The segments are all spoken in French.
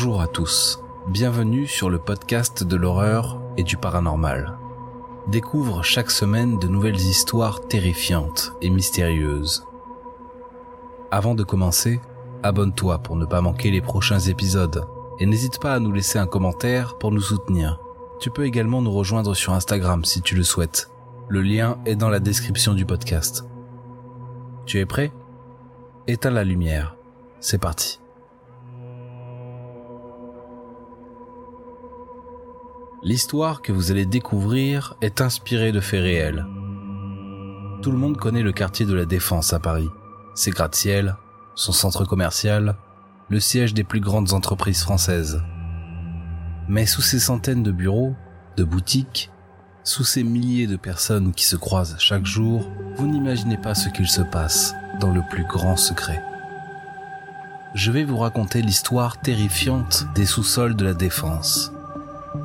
Bonjour à tous, bienvenue sur le podcast de l'horreur et du paranormal. Découvre chaque semaine de nouvelles histoires terrifiantes et mystérieuses. Avant de commencer, abonne-toi pour ne pas manquer les prochains épisodes et n'hésite pas à nous laisser un commentaire pour nous soutenir. Tu peux également nous rejoindre sur Instagram si tu le souhaites. Le lien est dans la description du podcast. Tu es prêt? Éteins la lumière. C'est parti. L'histoire que vous allez découvrir est inspirée de faits réels. Tout le monde connaît le quartier de la Défense à Paris, ses gratte-ciel, son centre commercial, le siège des plus grandes entreprises françaises. Mais sous ces centaines de bureaux, de boutiques, sous ces milliers de personnes qui se croisent chaque jour, vous n'imaginez pas ce qu'il se passe dans le plus grand secret. Je vais vous raconter l'histoire terrifiante des sous-sols de la Défense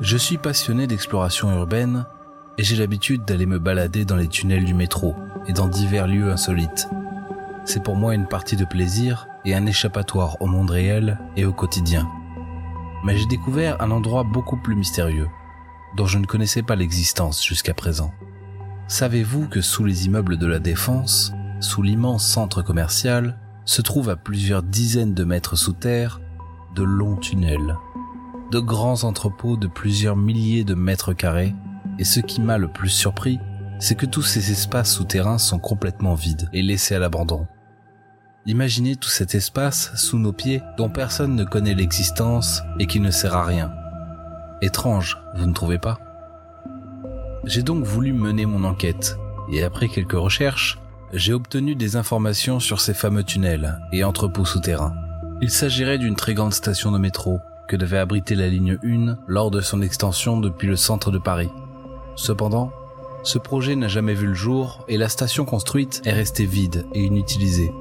je suis passionné d'exploration urbaine et j'ai l'habitude d'aller me balader dans les tunnels du métro et dans divers lieux insolites. C'est pour moi une partie de plaisir et un échappatoire au monde réel et au quotidien. Mais j'ai découvert un endroit beaucoup plus mystérieux, dont je ne connaissais pas l'existence jusqu'à présent. Savez-vous que sous les immeubles de la Défense, sous l'immense centre commercial, se trouvent à plusieurs dizaines de mètres sous terre de longs tunnels? De grands entrepôts de plusieurs milliers de mètres carrés, et ce qui m'a le plus surpris, c'est que tous ces espaces souterrains sont complètement vides et laissés à l'abandon. Imaginez tout cet espace sous nos pieds dont personne ne connaît l'existence et qui ne sert à rien. Étrange, vous ne trouvez pas? J'ai donc voulu mener mon enquête, et après quelques recherches, j'ai obtenu des informations sur ces fameux tunnels et entrepôts souterrains. Il s'agirait d'une très grande station de métro, que devait abriter la ligne 1 lors de son extension depuis le centre de Paris. Cependant, ce projet n'a jamais vu le jour et la station construite est restée vide et inutilisée.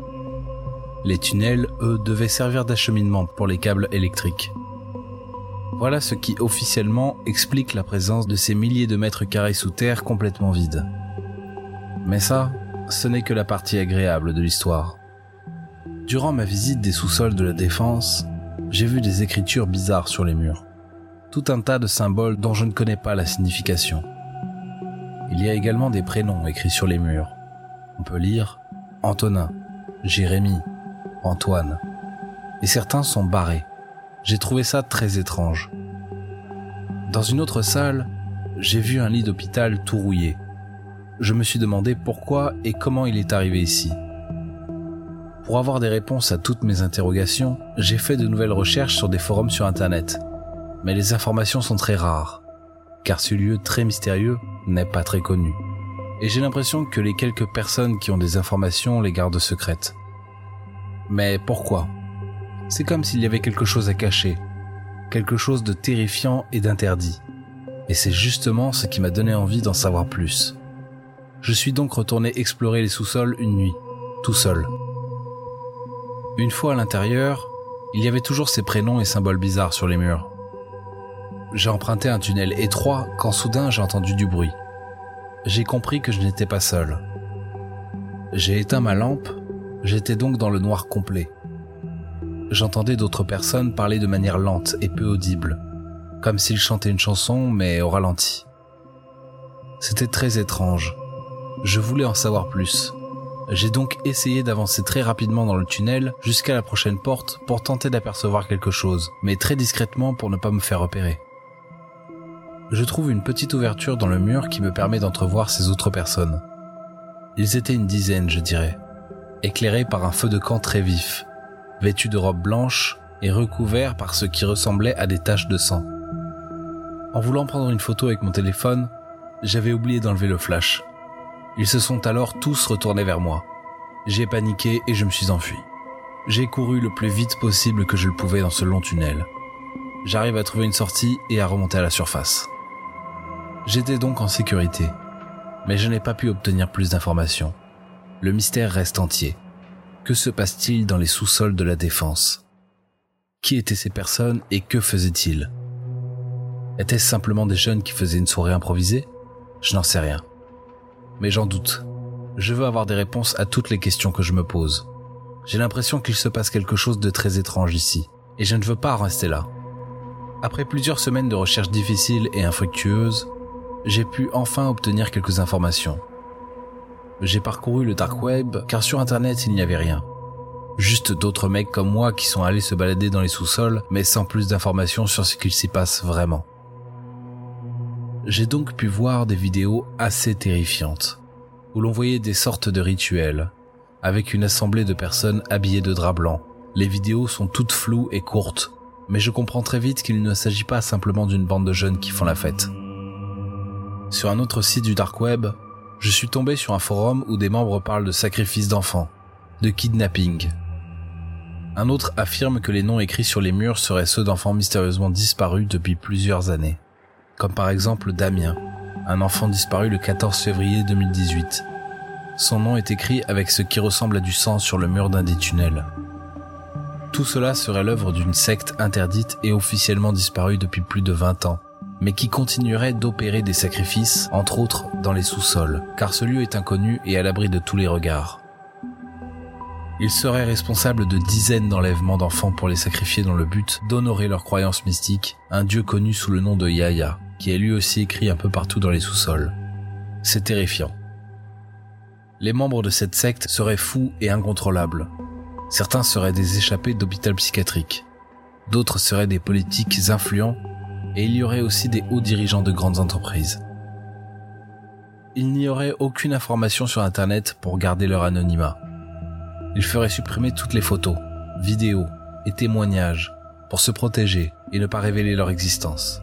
Les tunnels, eux, devaient servir d'acheminement pour les câbles électriques. Voilà ce qui officiellement explique la présence de ces milliers de mètres carrés sous terre complètement vides. Mais ça, ce n'est que la partie agréable de l'histoire. Durant ma visite des sous-sols de la Défense, j'ai vu des écritures bizarres sur les murs. Tout un tas de symboles dont je ne connais pas la signification. Il y a également des prénoms écrits sur les murs. On peut lire Antonin, Jérémie, Antoine. Et certains sont barrés. J'ai trouvé ça très étrange. Dans une autre salle, j'ai vu un lit d'hôpital tout rouillé. Je me suis demandé pourquoi et comment il est arrivé ici. Pour avoir des réponses à toutes mes interrogations, j'ai fait de nouvelles recherches sur des forums sur Internet. Mais les informations sont très rares, car ce lieu très mystérieux n'est pas très connu. Et j'ai l'impression que les quelques personnes qui ont des informations les gardent secrètes. Mais pourquoi? C'est comme s'il y avait quelque chose à cacher, quelque chose de terrifiant et d'interdit. Et c'est justement ce qui m'a donné envie d'en savoir plus. Je suis donc retourné explorer les sous-sols une nuit, tout seul. Une fois à l'intérieur, il y avait toujours ces prénoms et symboles bizarres sur les murs. J'ai emprunté un tunnel étroit quand soudain j'ai entendu du bruit. J'ai compris que je n'étais pas seul. J'ai éteint ma lampe, j'étais donc dans le noir complet. J'entendais d'autres personnes parler de manière lente et peu audible, comme s'ils chantaient une chanson mais au ralenti. C'était très étrange. Je voulais en savoir plus, j'ai donc essayé d'avancer très rapidement dans le tunnel jusqu'à la prochaine porte pour tenter d'apercevoir quelque chose, mais très discrètement pour ne pas me faire repérer. Je trouve une petite ouverture dans le mur qui me permet d'entrevoir ces autres personnes. Ils étaient une dizaine, je dirais, éclairés par un feu de camp très vif, vêtus de robes blanches et recouverts par ce qui ressemblait à des taches de sang. En voulant prendre une photo avec mon téléphone, j'avais oublié d'enlever le flash. Ils se sont alors tous retournés vers moi. J'ai paniqué et je me suis enfui. J'ai couru le plus vite possible que je le pouvais dans ce long tunnel. J'arrive à trouver une sortie et à remonter à la surface. J'étais donc en sécurité, mais je n'ai pas pu obtenir plus d'informations. Le mystère reste entier. Que se passe-t-il dans les sous-sols de la défense? Qui étaient ces personnes et que faisaient-ils? Étaient-ce simplement des jeunes qui faisaient une soirée improvisée? Je n'en sais rien mais j'en doute. Je veux avoir des réponses à toutes les questions que je me pose. J'ai l'impression qu'il se passe quelque chose de très étrange ici, et je ne veux pas rester là. Après plusieurs semaines de recherches difficiles et infructueuses, j'ai pu enfin obtenir quelques informations. J'ai parcouru le dark web car sur internet il n'y avait rien. Juste d'autres mecs comme moi qui sont allés se balader dans les sous-sols mais sans plus d'informations sur ce qu'il s'y passe vraiment. J'ai donc pu voir des vidéos assez terrifiantes où l'on voyait des sortes de rituels avec une assemblée de personnes habillées de drap blanc. Les vidéos sont toutes floues et courtes mais je comprends très vite qu'il ne s'agit pas simplement d'une bande de jeunes qui font la fête. Sur un autre site du dark web, je suis tombé sur un forum où des membres parlent de sacrifices d'enfants, de kidnapping. Un autre affirme que les noms écrits sur les murs seraient ceux d'enfants mystérieusement disparus depuis plusieurs années, comme par exemple Damien, un enfant disparu le 14 février 2018. Son nom est écrit avec ce qui ressemble à du sang sur le mur d'un des tunnels. Tout cela serait l'œuvre d'une secte interdite et officiellement disparue depuis plus de 20 ans, mais qui continuerait d'opérer des sacrifices, entre autres dans les sous-sols, car ce lieu est inconnu et à l'abri de tous les regards. Il serait responsable de dizaines d'enlèvements d'enfants pour les sacrifier dans le but d'honorer leur croyance mystique, un dieu connu sous le nom de Yaya, qui est lui aussi écrit un peu partout dans les sous-sols. C'est terrifiant. Les membres de cette secte seraient fous et incontrôlables, Certains seraient des échappés d'hôpital psychiatrique. D'autres seraient des politiques influents et il y aurait aussi des hauts dirigeants de grandes entreprises. Il n'y aurait aucune information sur Internet pour garder leur anonymat. Ils feraient supprimer toutes les photos, vidéos et témoignages pour se protéger et ne pas révéler leur existence.